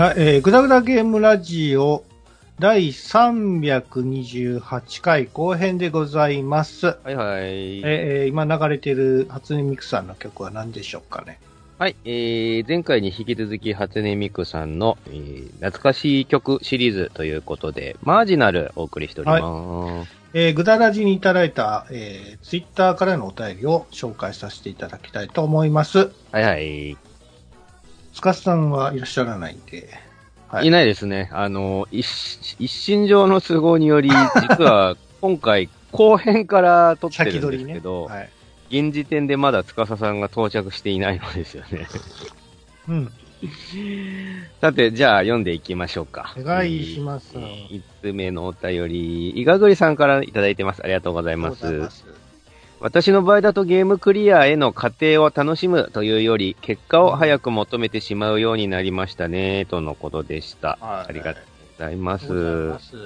はい、えー、ぐだぐだゲームラジオ第328回後編でございます。はいはい。えー、今流れている初音ミクさんの曲は何でしょうかね？はい、えー、前回に引き続き、初音ミクさんの、えー、懐かしい曲シリーズということで、マージナルお送りしております。えー、ぐだらじにいただいた、えー、ツイッターからのお便りを紹介させていただきたいと思います。はい、はい、つかさんはいらっしゃらないんで。はいい。ないですね。あの、一一身上の都合により、実は 今回後編から撮って先るん。ですけど、はい。現時点でまだ司さんが到着していないのですよね。うん。さて、じゃあ読んでいきましょうか。お願いしますえー一つ目のお便り、いがぐりさんからいただいてます。ありがとうございます。私の場合だとゲームクリアへの過程を楽しむというより、結果を早く求めてしまうようになりましたね、とのことでした。はいありがとうございますま。す。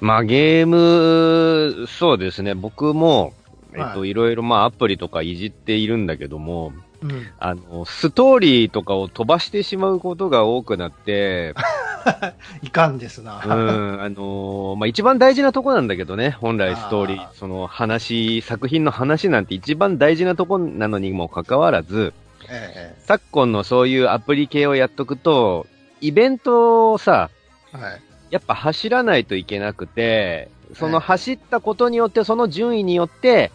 まあゲーム、そうですね、僕も、えっと、、はいろいろまあアプリとかいじっているんだけども、うん。あの、ストーリーとかを飛ばしてしまうことが多くなって、いかんですな。うん、あのーまあ、一番大事なとこなんだけどね、本来ストーリーあ、その話、作品の話なんて一番大事なとこなのにもかかわらず、え昨今のそういうアプリ系をやっとくと、イベントをさ、えはい。やっぱ走らないといけなくて、そのはい走ったことによって、その順位によって、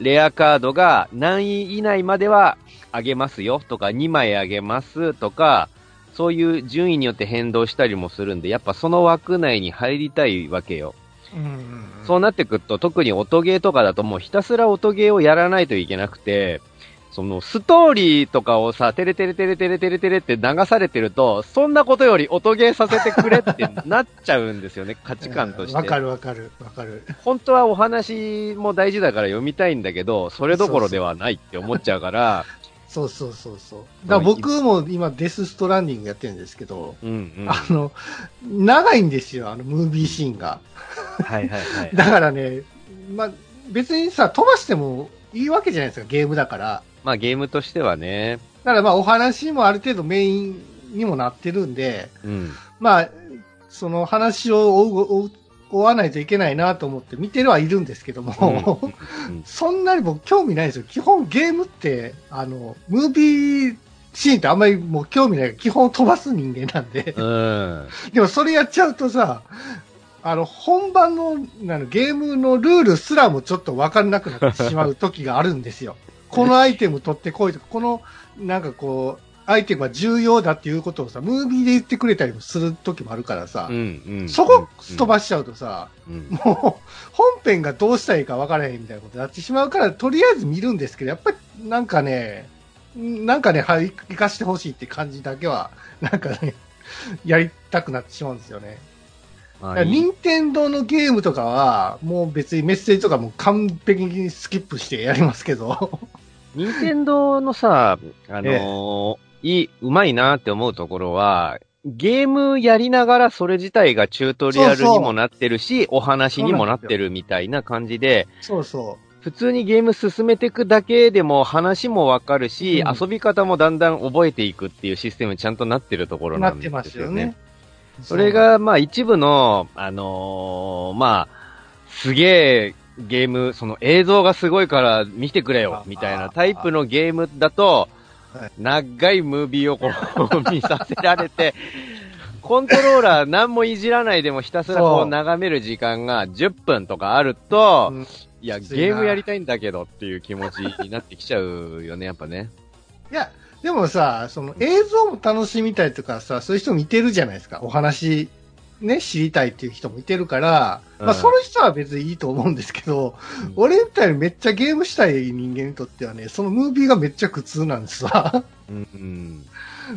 レアカードが何位以内までは上げますよとか、2枚上げますとか、そういう順位によって変動したりもするんで、やっぱその枠内に入りたいわけよ。うんうんうん。そうなってくると、特に音ゲーとかだともうひたすら音ゲーをやらないといけなくて、そのストーリーとかをさ、テレテレテレテレテレテレって流されてると、そんなことより音ゲーさせてくれってなっちゃうんですよね、価値観として。わかるわかるわかる。本当はお話も大事だから読みたいんだけど、それどころではないって思っちゃうから、そうそうそうそう。だ僕も今デスストランディングやってるんですけど、うんうん。あの、長いんですよ、あのムービーシーンが。はいはいはい。だからね、まあ、別にさ、飛ばしてもいいわけじゃないですか、ゲームだから。まあゲームとしてはね、だからまあお話もある程度メインにもなってるんで、うん。まあ、その話を追う追う追わないといけないなと思って見てるはいるんですけども、うんうんそんなに僕興味ないですよ。基本ゲームって、あの、ムービーシーンってあんまりもう興味ない基本飛ばす人間なんで。うん。でもそれやっちゃうとさ、あの、本番の、なのゲームのルールすらもちょっとわかんなくなってしまう時があるんですよ。このアイテム取ってこいとか、この、なんかこう、アイテムは重要だっていうことをさ、ムービーで言ってくれたりもする時もあるからさ、うんうん。そこ飛ばしちゃうとさ、うん。もう、本編がどうしたらいいか分からへんみたいなことになってしまうから、とりあえず見るんですけど、やっぱりなんかね、なんかね、はい、生かしてほしいって感じだけは、なんかね、やりたくなってしまうんですよね。任天堂のゲームとかは、もう別にメッセージとかも完璧にスキップしてやりますけど、任天堂のさ、あのーいい、うまいなって思うところは、ゲームやりながらそれ自体がチュートリアルにもなってるし、お話にもなってるみたいな感じで、そうそ普通にゲーム進めていくだけでも話もわかるし、うん遊び方もだんだん覚えていくっていうシステムにちゃんとなってるとこう。ろなんなってまですすよね。よね。それが、まあ一部の、あのーまあ、すげえゲーム、その映像がすごいから見てくれよ、みたいなタイプのゲームだとはい、長いムービーをこう見させられて、コントローラー何もいじらないでもひたすらこそうう眺める時間が10分とかあると、うんいや、ゲームやりたいんだけどっていう気持ちになってきちゃうよね、やっぱね。いや、でもさ、その映像も楽しみたいとかさ、そういう人もいてるじゃないですか。お話、ね、知りたいっていう人もいてるから、うんまあ、その人は別にいいと思うんですけど、うん俺みたいにめっちゃゲームしたい人間にとってはね、そのムービーがめっちゃ苦痛なんですわ。うんうん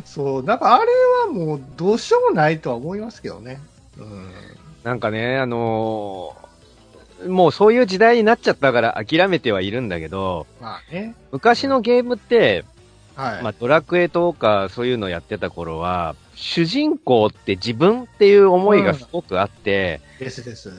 そう、なんかあれはもうどうしようもないとは思いますけどね。うん。なんかね、あのーもうそういう時代になっちゃったから諦めてはいるんだけど、まあね。昔のゲームって、はい。まあドラクエとかそういうのやってた頃は、主人公って自分っていう思いがすごくあって、ですです。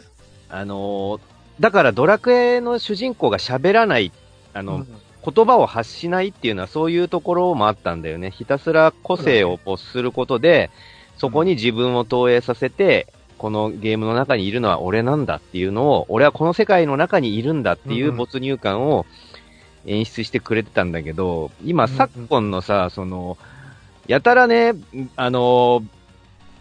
あのーだからドラクエの主人公が喋らない、あの、うん言葉を発しないっていうのはそういうところもあったんだよね。ひたすら個性を没することで、そこに自分を投影させて、このゲームの中にいるのは俺なんだっていうのを、俺はこの世界の中にいるんだっていう没入感を演出してくれてたんだけど、今、昨今のさ、その、やたらね、あの、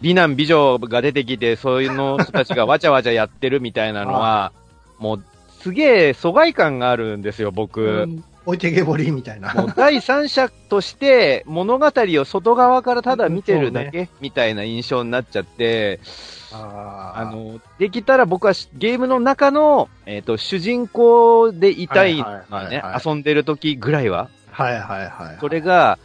美男美女が出てきて、そういうの人たちが わちゃわちゃやってるみたいなのは、もう、すげえ疎外感があるんですよ、僕。うん置いてけぼりみたいな。もう第三者として物語を外側からただ見てるだけ、みたいな印象になっちゃって、ああの、できたら僕はしゲームの中の、えっ、と、主人公でいたいねはい、遊んでる時ぐらいは。はいはいはい。それが、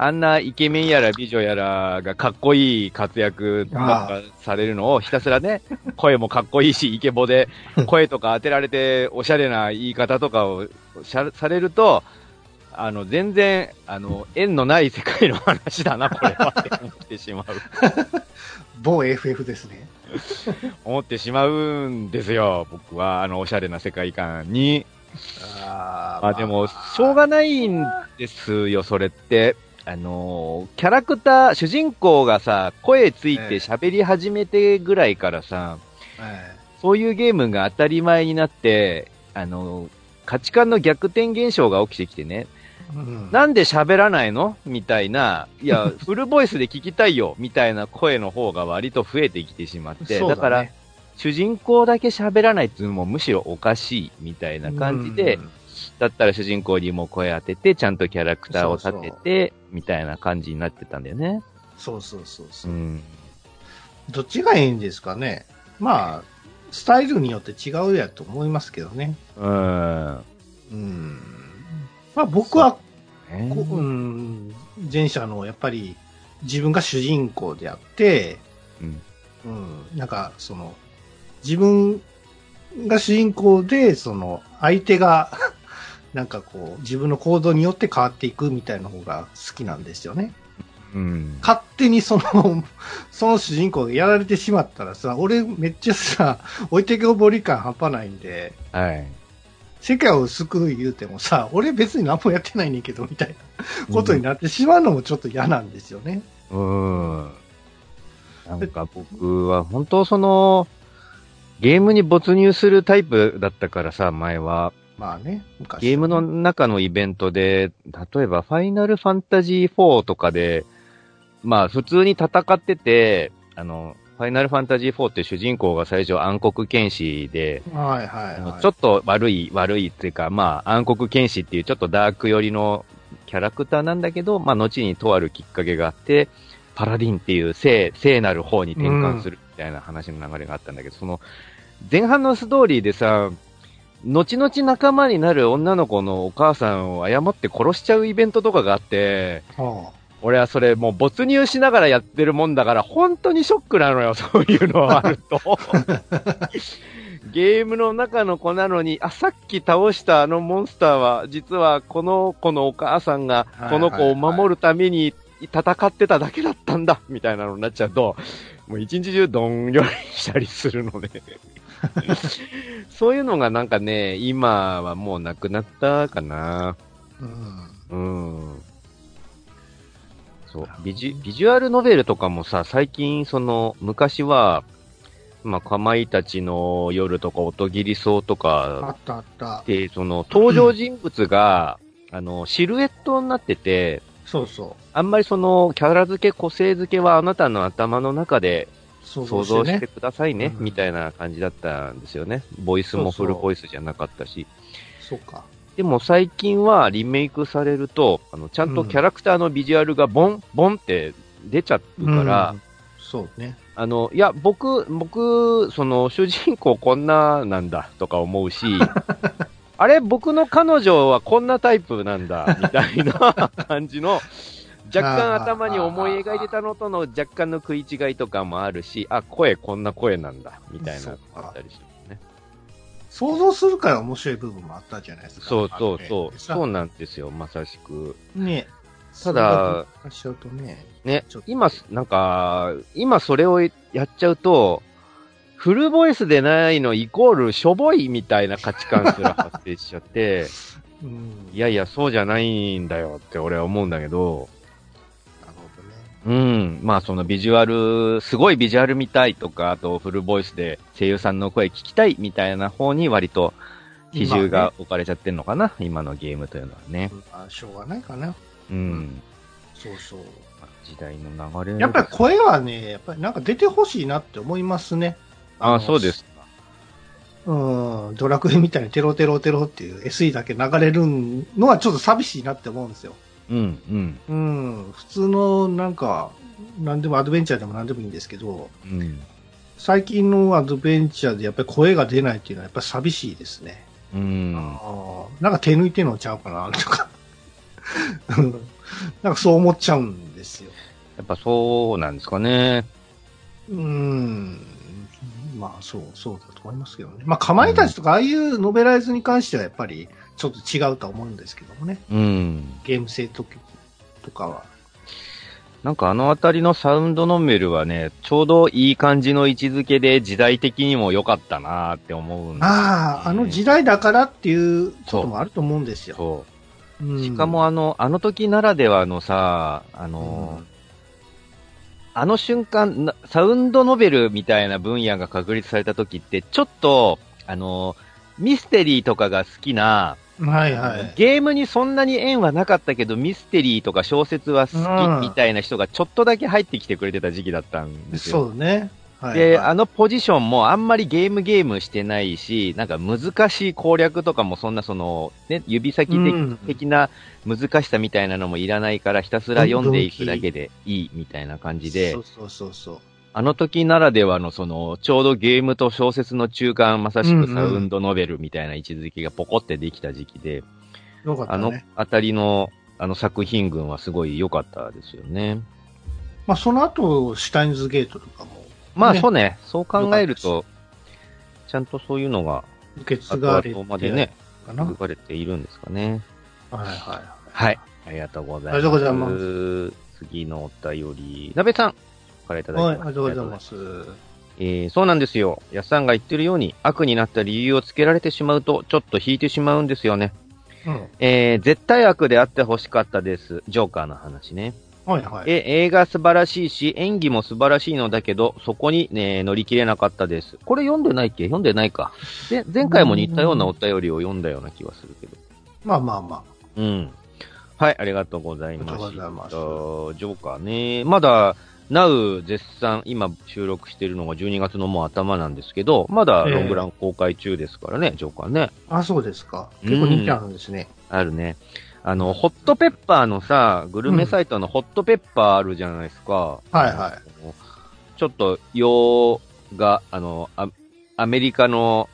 あんなイケメンやら美女やらがかっこいい活躍とかされるのをひたすらね、声もかっこいいし、イケボで声とか当てられて、おしゃれな言い方とかをしゃされると、あの、全然、あの、縁のない世界の話だな、これはって 思ってしまう。某 FF ですね。思ってしまうんですよ、僕は、あの、おしゃれな世界観に。あまあでも、しょうがないんですよ、それって。あのーキャラクター、主人公がさ、声ついて喋り始めてぐらいからさ、えそういうゲームが当たり前になって、あのー価値観の逆転現象が起きてきてね、えうん。なんで喋らないの？みたいな、いや、フルボイスで聞きたいよ。みたいな声の方が割と増えてきてしまって、そうだからね、主人公だけ喋らないっていうのもむしろおかしいみたいな感じで、うんだったら主人公にも声当てて、ちゃんとキャラクターを立てそうて、みたいな感じになってたんだよね。そうそうそうそうう。ん。どっちがいいんですかね。まあ、スタイルによって違うやと思いますけどね。うん。うん。まあ僕は、ねこうん、前者のやっぱり自分が主人公であって、うん。うん、なんかその、自分が主人公で、その、相手が、なんかこう、自分の行動によって変わっていくみたいな方が好きなんですよね。うん。勝手にその、その主人公がやられてしまったらさ、俺めっちゃさ、置いてけぼり感半端ないんで、はい。世界を救う言うてもさ、俺別に何もやってないねんけど、みたいなことになってしまうのもちょっと嫌なんですよね。うん。なんか僕は本当その、ゲームに没入するタイプだったからさ、前は。まあね、昔。ゲームの中のイベントで、例えばファイナルファンタジー4とかで、まあ普通に戦ってて、あの、ファイナルファンタジー4って主人公が最初暗黒剣士で、はいはいはい。ちょっと悪い、悪いっていうか、まあ暗黒剣士っていうちょっとダーク寄りのキャラクターなんだけど、まあ後にとあるきっかけがあって、パラディンっていう聖、聖なる方に転換するみたいな話の流れがあったんだけど、その、前半のストーリーでさ、後々仲間になる女の子のお母さんを誤って殺しちゃうイベントとかがあって、は俺はそれもう没入しながらやってるもんだから、本当にショックなのよ、そういうのはあると。ゲームの中の子なのに、あ、さっき倒したあのモンスターは、実はこの子のお母さんがはいこの子を守るために戦ってただけだったんだ、みたいなのになっちゃうと、もう一日中どんよりしたりするので。そういうのがなんかね、今はもうなくなったかな。あうん。うん。そう。ビジュ、ビジュアルノベルとかもさ、最近、その、昔は、まあ、かまいたちの夜とか、音切り草とあかったあった。で、その、登場人物が、あの、シルエットになってて、そうそあんまりその、キャラ付け、個性付けはあなたの頭の中でう。想想像してくださいね、うんみたいな感じだったんですよね。ボイスもフルボイスじゃなかったし。そうか。でも最近はリメイクされると、あの、ちゃんとキャラクターのビジュアルがボン、ボンって出ちゃうから、うんそうね。あの、いや、僕、僕、その、主人公こんななんだとか思うし、あれ、僕の彼女はこんなタイプなんだ、みたいな感じの、若干頭に思い描いてたのとの若干の食い違いとかもあるし、あ、声こんな声なんだ、みたいなのもあったりしますね。想像するから面白い部分もあったじゃないですか。そうそうそう。そうう。なんですよ、まさしく。ねただ、ね。ね今、なんか、今それをやっちゃうと、フルボイスでないのイコールしょぼいみたいな価値観すら発生しちゃって、うん。いやいや、そうじゃないんだよって俺は思うんだけど。うん。まあそのビジュアル、すごいビジュアル見たいとか、あとフルボイスで声優さんの声聞きたいみたいな方に割と比重が置かれちゃってんのかな、今のゲームというのはね。まあ、しょうがないかな。うん。そうそう。時代の流れ。やっぱり声はね、やっぱりなんか出てほしいなって思いますね。あのそうです。うん、ドラクエみたいにテロテロテロっていう SE だけ流れるのはちょっと寂しいなって思うんですよ。うん、うん、うん、普通のなんか、なんでもアドベンチャーでもなんでもいいんですけど、うん。最近のアドベンチャーでやっぱり声が出ないっていうのはやっぱり寂しいですね。うん。なんか手抜いてんのちゃうかなとか。う んなんかそう思っちゃうんですよ。やっぱそうなんですかね。うん。まあそう、そうだと思いますけどね。まあ、かまいたちとかああいうノベライズに関してはやっぱりちょっと違うとは思うんですけどもね。うん。ゲーム性ととかは。なんかあのあたりのサウンドノベルはね、ちょうどいい感じの位置づけで時代的にも良かったなって思うんでねああ、あの時代だからっていうこともあると思うんですよ。そうう。んしかも、あの、あの時ならではのさ、あの、あの瞬間、なサウンドノベルみたいな分野が確立された時って、ちょっと、あの、ミステリーとかが好きな、はいはい。ゲームにそんなに縁はなかったけど、ミステリーとか小説は好うんきみたいな人がちょっとだけ入ってきてくれてた時期だったんですよ。そうね。はい、で、はいあのポジションもあんまりゲームゲームしてないし、なんか難しい攻略とかもそんなその、ね、指先的な難しさみたいなのもいらないから、ひたすら読んでいくだけでいいみたいな感じでそう、そうそうそう。あの時ならではのその、ちょうどゲームと小説の中間、まさしくサウンドノベルみたいな位置づけがポコってできた時期で、よかったあのね。あたりの、あの作品群はすごい良かったですよね。まあ、その後、シュタインズゲートとかもまあねそうね、そう考えると、ちゃんとそういうのが、受け継後がれて々までね、かな？はい書かれているんですかね。はい。はい。ありがとうございます。ありがとうございます次のお便り、なべさんからいただきまはい、す。ありがとうございます。えーそうなんですよ。やっさんが言ってるように、悪になった理由をつけられてしまうと、ちょっと引いてしまうんですよね。うん。えー絶対悪であってほしかったです。ジョーカーの話ね。はいはい。え、映画素晴らしいし、演技も素晴らしいのだけど、そこにね、乗り切れなかったです。これ読んでないっけ？読んでないか。で、前回も似たようなお便りを読んだような気がするけど。まあまあまうん。はい、ありがとうございました。ありがとうございますジョーカーね。まだ、Now 絶賛、今収録してるのが12月のもう頭なんですけど、まだロングラン公開中ですからね、ジョーカーね。あ。あ、そうですか。結構人気あるんですね。あるね。あの、ホットペッパーのさ、グルメサイトのホットペッパーあるじゃないですか。はいはい。ちょっと、洋画、あの、アアメリカの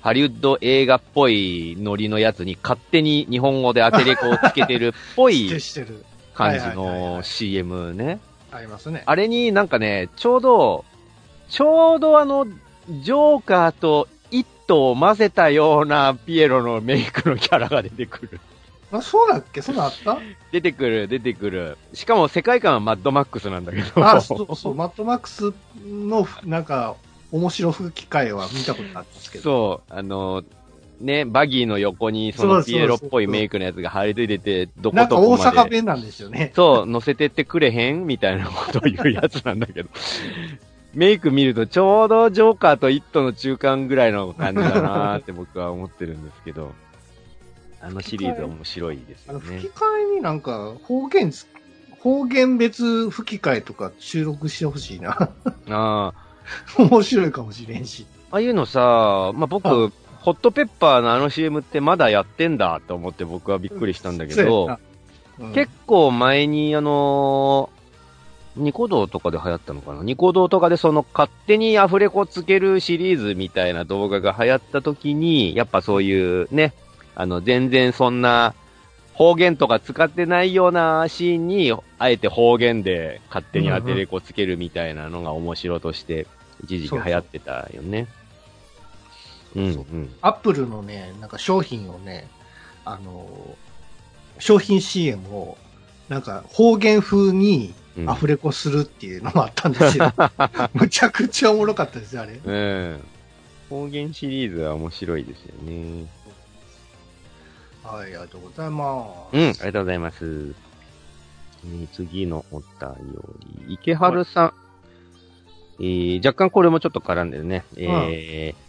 ハリウッド映画っぽいノリのやつに勝手に日本語でアテレコをつけてるっぽい。感じのい CM ね。ありますね。あれになんかね、ちょうど、ちょうどあの、ジョーカーとイットを混ぜたようなピエロのメイクのキャラが出てくる。あ、そうだっけ？そんなんあった？出てくる、出てくる。しかも世界観はマッドマックスなんだけど。あ、そうそう。マットマックスの、なんか、面白吹き替えは見たことあったんですけど。そう、あの、ね、バギーの横にそのピエロっぽいメイクのやつが張り付いてて、どこなんか大どこまで。阪弁なんですよね。そう、乗せてってくれへんみたいなことを言うやつなんだけど。メイク見るとちょうどジョーカーとイットの中間ぐらいの感じだなーって僕は思ってるんですけど。あのシリーズは面白いですあの、よね吹き。替えになんか、方言つ、方言別吹き替えとか収録してほしいな。ああ。面白いかもしれんし。ああいうのさ、まあ、僕、あホットペッパーのあの CM ってまだやってんだと思って僕はびっくりしたんだけど、そうん。結構前にあのーニコ動とかで流行ったのかな？ニコ動とかでその勝手にアフレコつけるシリーズみたいな動画が流行った時に、やっぱそういうね、あの全然そんな方言とか使ってないようなシーンに、あえて方言で勝手にアテレコつけるみたいなのが面白として、一時期流行ってたよね。うん。アップルのね、なんか商品をね、あの、商品 CM を、なんか方言風にうんアフレコするっていうのもあったんですよ。むちゃくちゃおもろかったですよ、あれ。うん。方言シリーズは面白いですよね。はい、ありがとうございます。うん、ありがとうございます。えー次のお便り、池春さん。えー若干これもちょっと絡んでるね。えー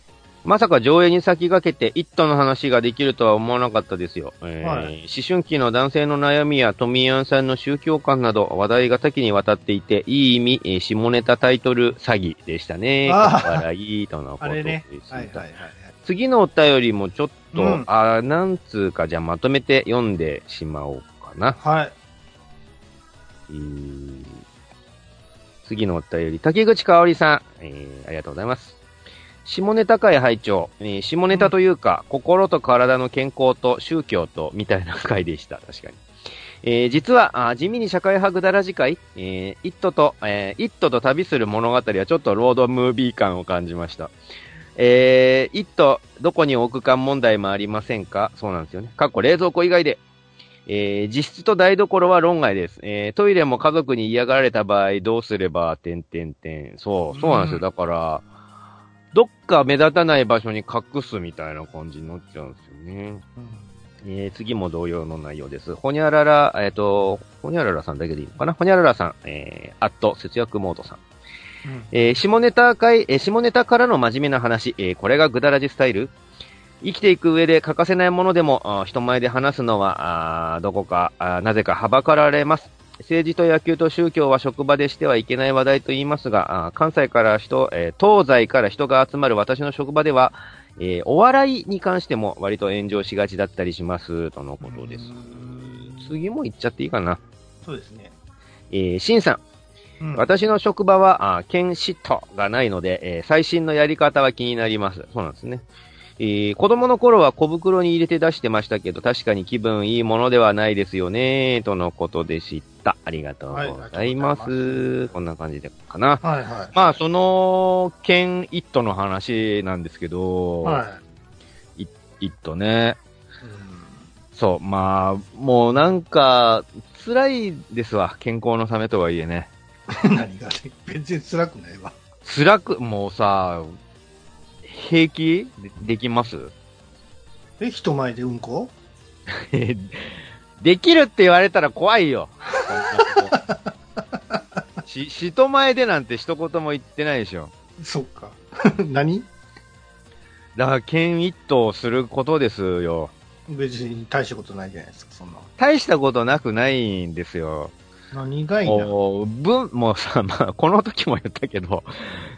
まさか上映に先駆けて、一途の話ができるとは思わなかったですよ。えーはい思春期の男性の悩みや富谷さんの宗教観など話題が多岐にわたっていて、いい意味、えー下ネタタイトル詐欺でしたね。笑いとのことでね。す。はいはいはい。次のお便りもちょっと、うんあーなんつうか、じゃあまとめて読んでしまおうかな。はい。えー次のお便り、竹口香織さん、えーありがとうございます。下ネタ会拝聴、えー下ネタというか、心と体の健康と宗教と、みたいな会でした。確かに。えー実は、あ地味に社会派ぐだらじ会、えー、イットと、えーイットと旅する物語はちょっとロードムービー感を感じました。えー、イット、どこに置くか問題もありませんか？そうなんですよね。かっこ冷蔵庫以外で。えー、実質と台所は論外です。えー、トイレも家族に嫌がられた場合どうすれば、てんてんてん。そう、そうなんですよ。うんだから、どっか目立たない場所に隠すみたいな感じになっちゃうんですよね。えー、次も同様の内容です。ほにゃらら、えっ、と、ほにゃららさんだけでいいのかな？ほにゃららさん、えー、あっと、節約モードさん。うんえー下ネタ会、えー下ネタからの真面目な話、えーこれがぐだらじスタイル生きていく上で欠かせないものでも、人前で話すのは、どこか、なぜかはばかられます。政治と野球と宗教は職場でしてはいけない話題と言いますが、関西から人、えー東西から人が集まる私の職場では、えーお笑いに関しても割と炎上しがちだったりします、とのことです。次も言っちゃっていいかな。そうですね。えー、シンさん。うん私の職場は、あ検視とがないので、えー最新のやり方は気になります。そうなんですね。えー子供の頃は小袋に入れて出してましたけど、確かに気分いいものではないですよね、とのことでした。ありがとうございます。こんな感じでかな。はいはい。まあ、その、剣一途の話なんですけど、はい。一途ね。うんそう、まあ、もうなんか、辛いですわ。健康のためとはいえね。何がね、全然辛くないわ。辛く、もうさ、平気？でできます？え、人前でうんこ？できるって言われたら怖いよ。し、人前でなんて一言も言ってないでしょ。そっか。何？だから、剣一頭することですよ。別に大したことないじゃないですか、そんな。大したことなくないんですよ。何がいいな？もう、文、もうさ、まあ、この時も言ったけど、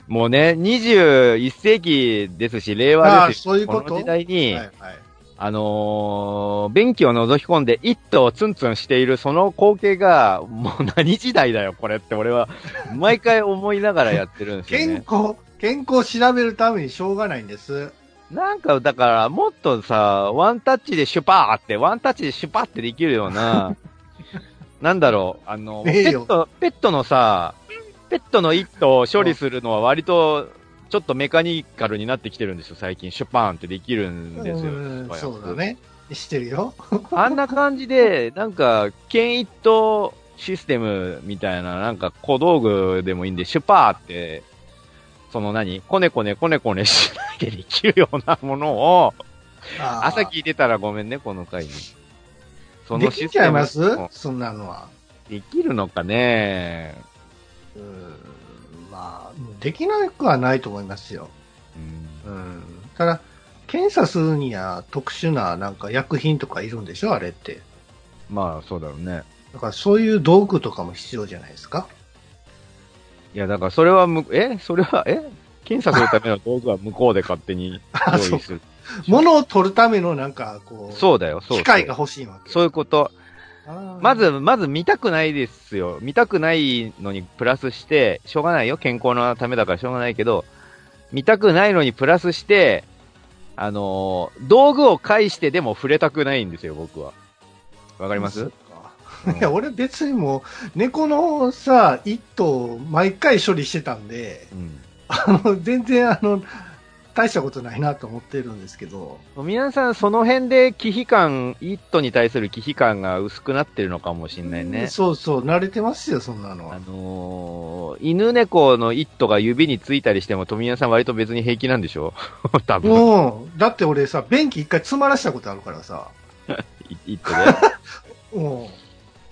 もうね、21世紀ですし、令和ですよ。そういうこの時代に、はいはい。あのー、便器を覗き込んで一頭ツンツンしているその光景が、もう何時代だよ、これって俺は、毎回思いながらやってるんですよ健ね。康、健康を調べるためにしょうがないんです。なんか、だから、もっとさ、ワンタッチでシュパーって、ワンタッチでシュパーってできるような、なんだろう、あの、ペット、ペットのさ、ペットの一頭を処理するのは割と、ちょっとメカニカルになってきてるんですよ、最近。シュパーンってできるんですよ。うそうだね。してるよ。あんな感じで、なんか、剣一頭システムみたいな、なんか小道具でもいいんで、シュパーって、その何？コネコネコネコネ しないでできるようなものを、朝聞いてたらごめんね、この回に。そできちゃいます？うんそんなのは。できるのかねうんまあ、できなくはないと思いますよ。うんうん。ただ、検査するには特殊ななんか薬品とかいるんでしょあれって。まあ、そうだろうね。だからそういう道具とかも必要じゃないですか？いや、だからそれはむ、え？それは、え？検査するための道具は向こうで勝手に あそう用意する。物を取るためのなんかこう、そうだよ、そうそう機械が欲しいわけ。そういうこと。ま、ず、まず見たくないですよ。見たくないのにプラスして、しょうがないよ。健康のためだからしょうがないけど、見たくないのにプラスして、あのー道具を介してでも触れたくないんですよ、僕は。わかります？いや、俺別にもう、猫のさ、一頭、毎回処理してたんで、うん。あの、全然あの、大したことないなと思ってるんですけど、皆さん、その辺で忌避感、イットに対する忌避感が薄くなってるのかもしれないね。そうそう、慣れてますよ、そんなのあは。のー犬猫のイットが指についたりしても、富谷さん割と別に平気なんでしょ？多分。うん。だって俺さ、便器一回詰まらしたことあるからさ、いイットで？うん。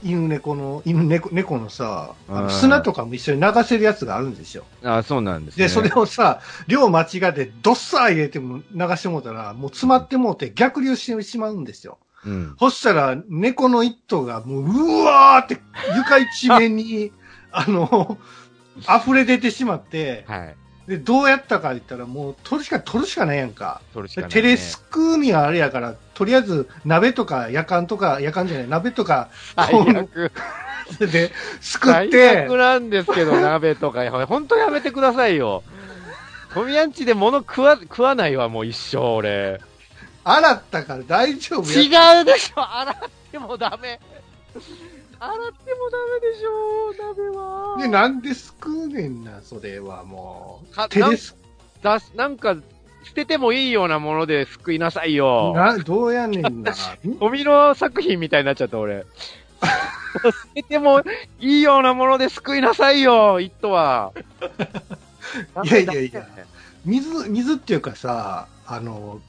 犬猫の、犬猫猫のさ、あうんの砂とかも一緒に流せるやつがあるんですよ。あそうなんですね。で、それをさ、量間違ってどっさー入れても流してもうたら、もう詰まってもうて逆流してしまうんですよ。うん。そしたら、猫の一頭がもう、うわーって床一面に、あの、溢れ出てしまって、はい。で、どうやったか言ったら、もう、取るしか、取るしかないやんか。それしかない、ね。テレスクーミはあれやから、とりあえず、鍋とか、夜間とか、夜間じゃない、鍋とか、最悪。で、すくっ最て悪、なんですけど、鍋とか。本当やめてくださいよ。トミヤンチで物食わ、食わないわ、もう一生、俺。洗ったから大丈夫や。違うでしょ洗ってもダメ。洗ってもダメでしょ鍋は。で、なんですくうねんな、それはもかう。テレス、だすなんか、捨ててもいいようなもので救いなさいよ。な、どうやねんな。ゴミの作品みたいになっちゃった、俺。捨ててもいいようなもので救いなさいよ、イットは。いやいやいや水、水っていうかさ、あの、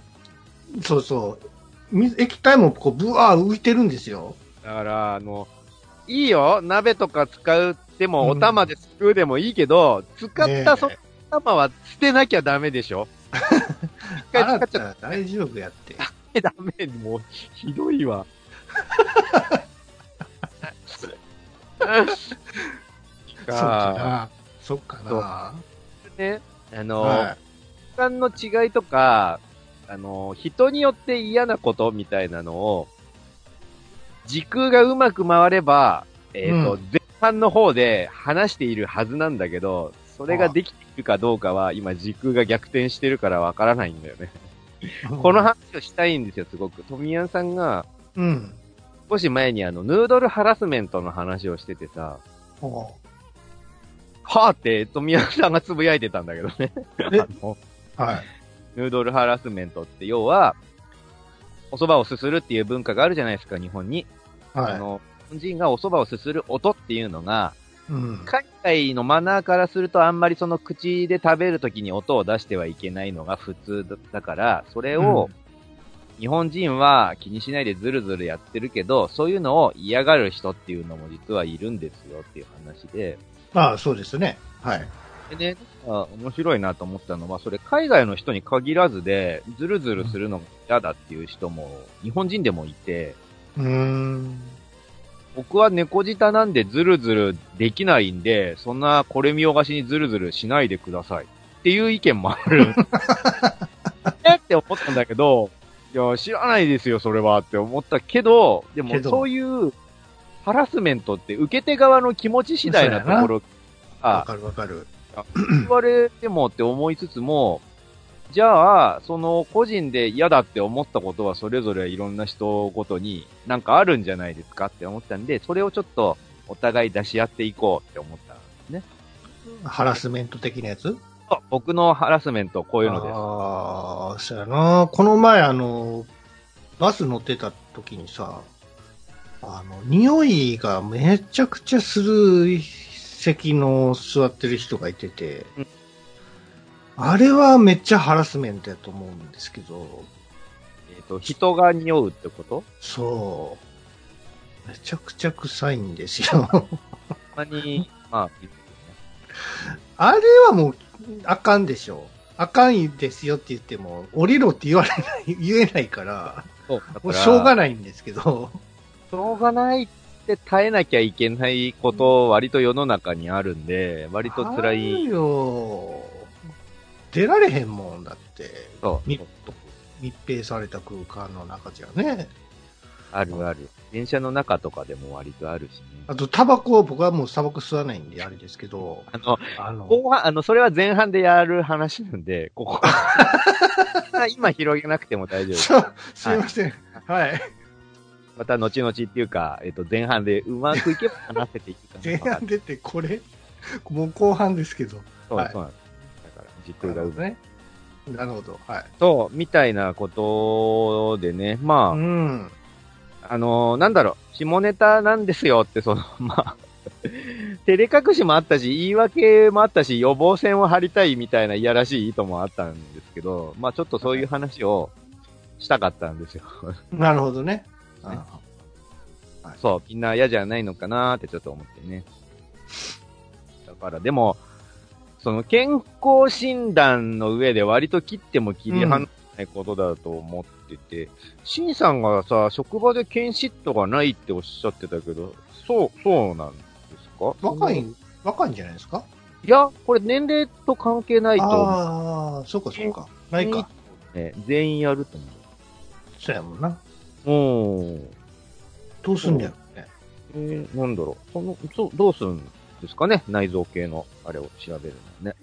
そうそう、水液体もこう、ぶわー浮いてるんですよ。だから、あの、いいよ、鍋とか使うっても、うんお玉ですくうでもいいけど、使っねえたその玉は捨てなきゃダメでしょ 一回使っちゃったら大丈夫やって。てダメ、もう、ひどいわ。そうかな。そっかな。ね、あの、は時間の違いとか、あの、人によって嫌なことみたいなのを、時空がうまく回れば、えっ、と、うん前半の方で話しているはずなんだけど、それができているかどうかは、今時空が逆転してるからわからないんだよね。い。この話をしたいんですよ、すごく。富谷さんが、うん。少し前にあの、ヌードルハラスメントの話をしててさ、ほはぁって富谷さんがつぶやいてたんだけどね。はい。ヌードルハラスメントって要は、お蕎麦をすするっていう文化があるじゃないですか、日本に。あはの、日本人がお蕎麦をすする音っていうのが、い。うん。海外のマナーからするとあんまりその口で食べるときに音を出してはいけないのが普通だから、それを日本人は気にしないでずるずるやってるけど、そういうのを嫌がる人っていうのも実はいるんですよっていう話で、ああ、そうですね。はい。でね、あ面白いなと思ったのは、それ海外の人に限らずで、ずるずるするのが嫌だっていう人も日本人でもいて、うーん。僕は猫舌なんでズルズルできないんで、そんなこれ見よがしにズルズルしないでください。っていう意見もある。えって思ったんだけど、いや、知らないですよ、それはって思ったけど、でもそういうハラスメントって受け手側の気持ち次第なところわが、かるわかる。言われてもって思いつつも、じゃあ、その個人で嫌だって思ったことはそれぞれいろんな人ごとになんかあるんじゃないですかって思ったんで、それをちょっとお互い出し合っていこうって思ったんですね。ハラスメント的なやつ？僕のハラスメントこういうのです。ああ、そうやな。この前、あの、バス乗ってた時にさ、あの、匂いがめちゃくちゃする席の座ってる人がいてて、うんあれはめっちゃハラスメントやと思うんですけど、えっ、と、人が匂うってこと？そう。めちゃくちゃ臭いんですよ。たまに、まあ、いいですあれはもう、あかんでしょ。あかんですよって言っても、降りろって言われない、言えないから。そう。だもうしょうがないんですけど、しょうがないって耐えなきゃいけないこと、割と世の中にあるんで、割と辛あい。るよ。出られへんもんだって、密密閉された空間の中じゃね。あるある。電車の中とかでも割とあるしね。あと、タバコ、僕はもうタバコ吸わないんであれですけど、あの、あの、後半、あの、それは前半でやる話なんで、ここ。今広げなくても大丈夫。そうすいません。はい。また後々っていうか、えっと、前半でうまくいけば話せていくかな。前半出てこれ、もう後半ですけど。そう、はいそうなんです。だから、時空がうまい。ね。なるほど。はい。そう、みたいなことでね、まあ、うん。あのーなんだろう、下ネタなんですよって、その、まあ、照れ隠しもあったし、言い訳もあったし、予防線を張りたいみたいないやらしい意図もあったんですけど、まあちょっとそういう話をしたかったんですよ。なるほどね。あね。はいそう、みんな嫌じゃないのかなーってちょっと思ってね。だから、でも、その健康診断の上で割と切っても切り離せないことだと思ってて、シンさんがさ、職場で検シットがないっておっしゃってたけど、そう、そうなんですか？若い、若いんじゃないですか？いや、これ年齢と関係ないと思う。ああ、そうかそうか。ないか。ね、全員やると思そうやもんな。う。うん。どうすんだよね。えー、なんだろう。その、そう、どうするんですかね内臓系の、あれを調べるのね。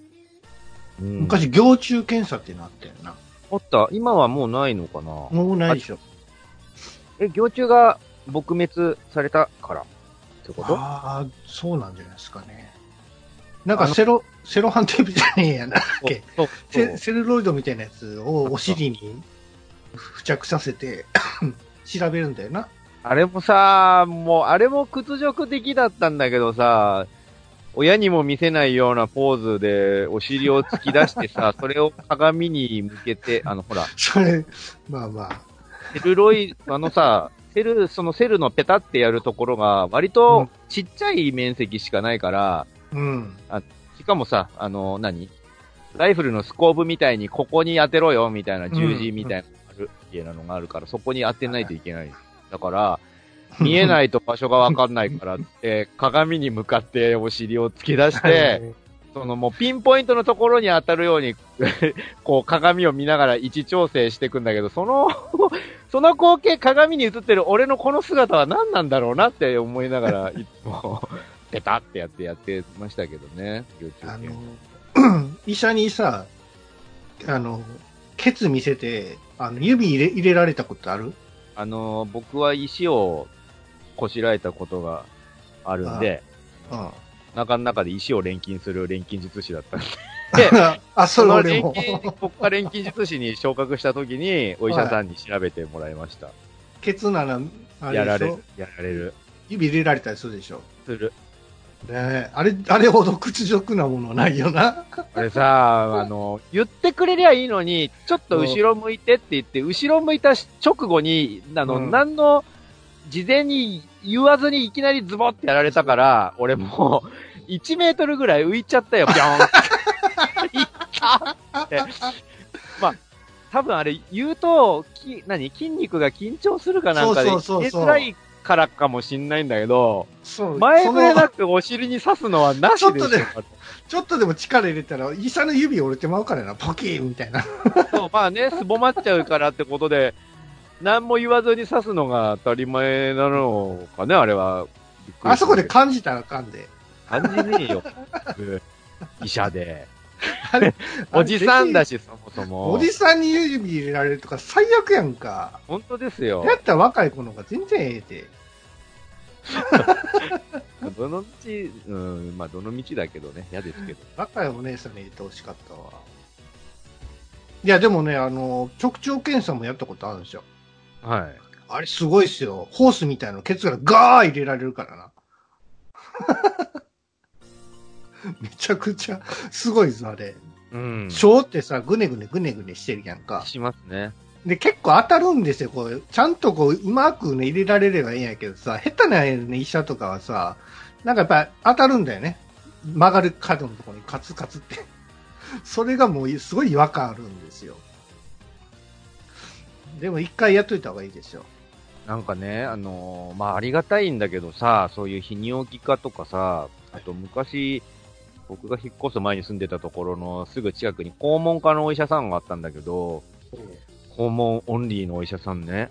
うん、昔、行虫検査っていうのあったよな。あった。今はもうないのかなもうないでしょ。え、行虫が撲滅されたからってこと？ああ、そうなんじゃないですかね。なんかセロ、セロハンテープじゃねえやな。そうそうセセルロイドみたいなやつをお尻に付着させて 調べるんだよな。あれもさ、もう、あれも屈辱的だったんだけどさ、親にも見せないようなポーズでお尻を突き出してさ、それを鏡に向けて、あの、ほら、それ、まあまあ。セルロイ、あのさ、セル、そのセルのペタってやるところが、割とちっちゃい面積しかないから、うん。しかもさ、あの、何？ライフルのスコーブみたいにここに当てろよ、みたいな十字みたいなある、みたいなのがあるから、そこに当てないといけない。だから、見えないと場所がわかんないからって、鏡に向かってお尻を突き出して、そのもうピンポイントのところに当たるように、こう鏡を見ながら位置調整していくんだけど、その、その光景鏡に映ってる俺のこの姿は何なんだろうなって思いながら、いつも、ペタってやってやってましたけどね、あ園。の、医者にさ、あの、ケツ見せて、あの、指入れ入れられたことある？あの、僕は石をこしらえたことがあるんで、うん。中の中で石を錬金する錬金術師だったんで、あ、それの俺も。錬金、国家錬金術師に昇格した時に、お医者さんに調べてもらいました。ケツなら、あれやられる、やられる。指入れられたりするでしょ？する。ねえあれ、あれほど屈辱なものはないよな。あれさ、あの、言ってくれりゃいいのに、ちょっと後ろ向いてって言って、後ろ向いた直後に、あの、うん何の、事前に言わずにいきなりズボってやられたから、俺もう、1メートルぐらい浮いちゃったよ、ぴょん。いったって。まあ、多分あれ言うと、き、何筋肉が緊張するかなんかで、そうそうそうそう言いづらいからかもしんないんだけど、そう。前触れなくお尻に刺すのはなしでちょっとねちょっとでも力入れたら、医者の指折れてまうからな、ポキーンみたいな。そう、まあね、すぼまっちゃうからってことで、何も言わずに刺すのが当たり前なのかね、あれは。あそこで感じたらあかんで。感じねえよ。僕 医者で。あれおじさんだし。し、そもそも。おじさんに指入れられるとか最悪やんか。本当ですよ。やったら若い子の方が全然ええで。どの道、うん、まあどの道だけどね、嫌ですけど。若いお姉さんに入れてほしかったわ。いや、でもね、あの、直腸検査もやったことあるんですよ。はい。あれすごいっすよ。ホースみたいなのケツからガー入れられるからな。めちゃくちゃすごいぞ、あれ。うん。小ってさ、ぐねぐねぐねぐねしてるやんか。しますね。で、結構当たるんですよ、こう。ちゃんとこう、うまくね、入れられればいいんやけどさ、下手な、ね、医者とかはさ、なんかやっぱ当たるんだよね。曲がる角のところにカツカツって。それがもうすごい違和感あるんですよ。でも一回やっといた方がいいですよ。なんかね、あのーまあ、ありがたいんだけどさ、そういう泌尿器科とかさ、あと昔、僕が引っ越す前に住んでたところのすぐ近くに肛門科のお医者さんがあったんだけど、肛門オンリーのお医者さんね。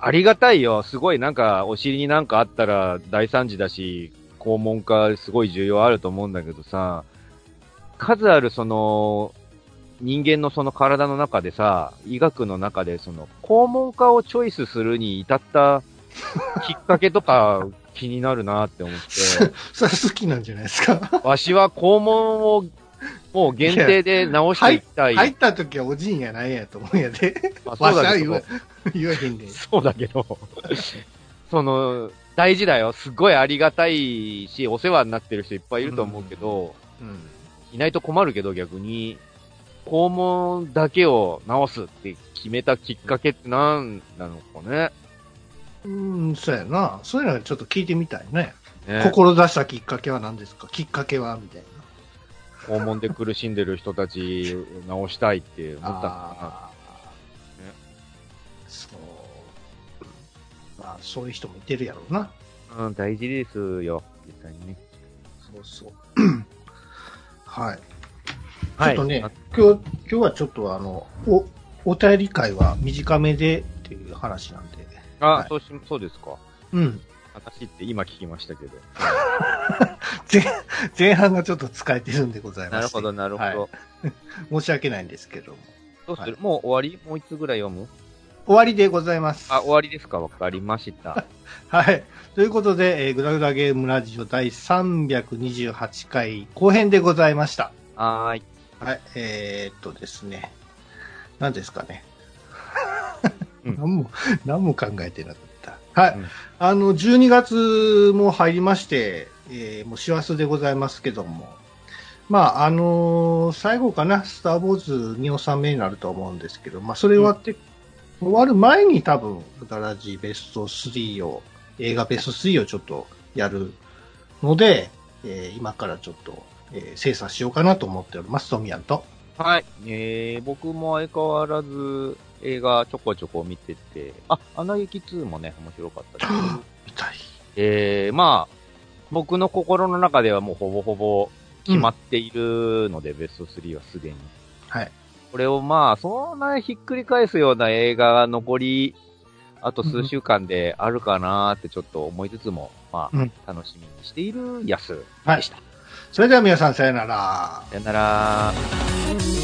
ありがたいよ。すごいなんか、お尻になんかあったら大惨事だし、肛門科すごい重要あると思うんだけどさ、数あるその、人間のその体の中でさ、医学の中でその、肛門科をチョイスするに至った きっかけとか気になるなって思って、それ好きなんじゃないですか？わしは肛門をもう限定で直していきたい。入った時はおじいんやないやと思うんやで。まあそうだけどわしは言えへんで。そうだけど、その、大事だよ。すごいありがたいし、お世話になってる人いっぱいいると思うけど、うん。いないと困るけど逆に、肛門だけを直すって決めたきっかけって何なのかね。うん、そうやな。そういうのはちょっと聞いてみたいね。ね、志したきっかけは何ですか？きっかけはみたいな。訪問で苦しんでる人たちを治したいって思ったのかあーねそう。まあ、そういう人もいてるやろうな。な。うん、大事ですよ、実際にね。そうそう。はい。ちはい。ょっとねあ、今日、今日はちょっとあの、お、お便り会は短めでっていう話なんで。あ、はいそうし、そうですか。うん。私って今聞きましたけど。前、前半がちょっと使えてるんでございます。なるほど、なるほど。はい 申し訳ないんですけども。どうする、はいもう終わり？もう一つぐらい読む？終わりでございます。あ、終わりですか？わかりました。はい。ということで、えー、グダグダゲームラジオ第328回後編でございました。はーい。はい。えー、っとですね。何ですかね。うん 何も、何も考えてなかった。はい。うんあの、12月も入りまして、えー、もう師走でございますけども。まあ、あのー最後かな、スター・ウォーズ2納めになると思うんですけど、まあ、それ終わって、終わる前に多分、ガラジベスト3を、映画ベスト3をちょっとやるので、えー今からちょっと、えー精査しようかなと思っております、トミヤンと。はい。えー、僕も相変わらず映画ちょこちょこ見てて、あ、アナ雪2もね、面白かったですけど。みたい。えー、まあ、僕の心の中ではもうほぼほぼ決まっているので、ベスト3はすでに。はい。これをまあ、そんなひっくり返すような映画が残り、あと数週間であるかなーってちょっと思いつつも、まあ、うん楽しみにしているやすはいでした。それでは皆さんさよなら。さよなら。「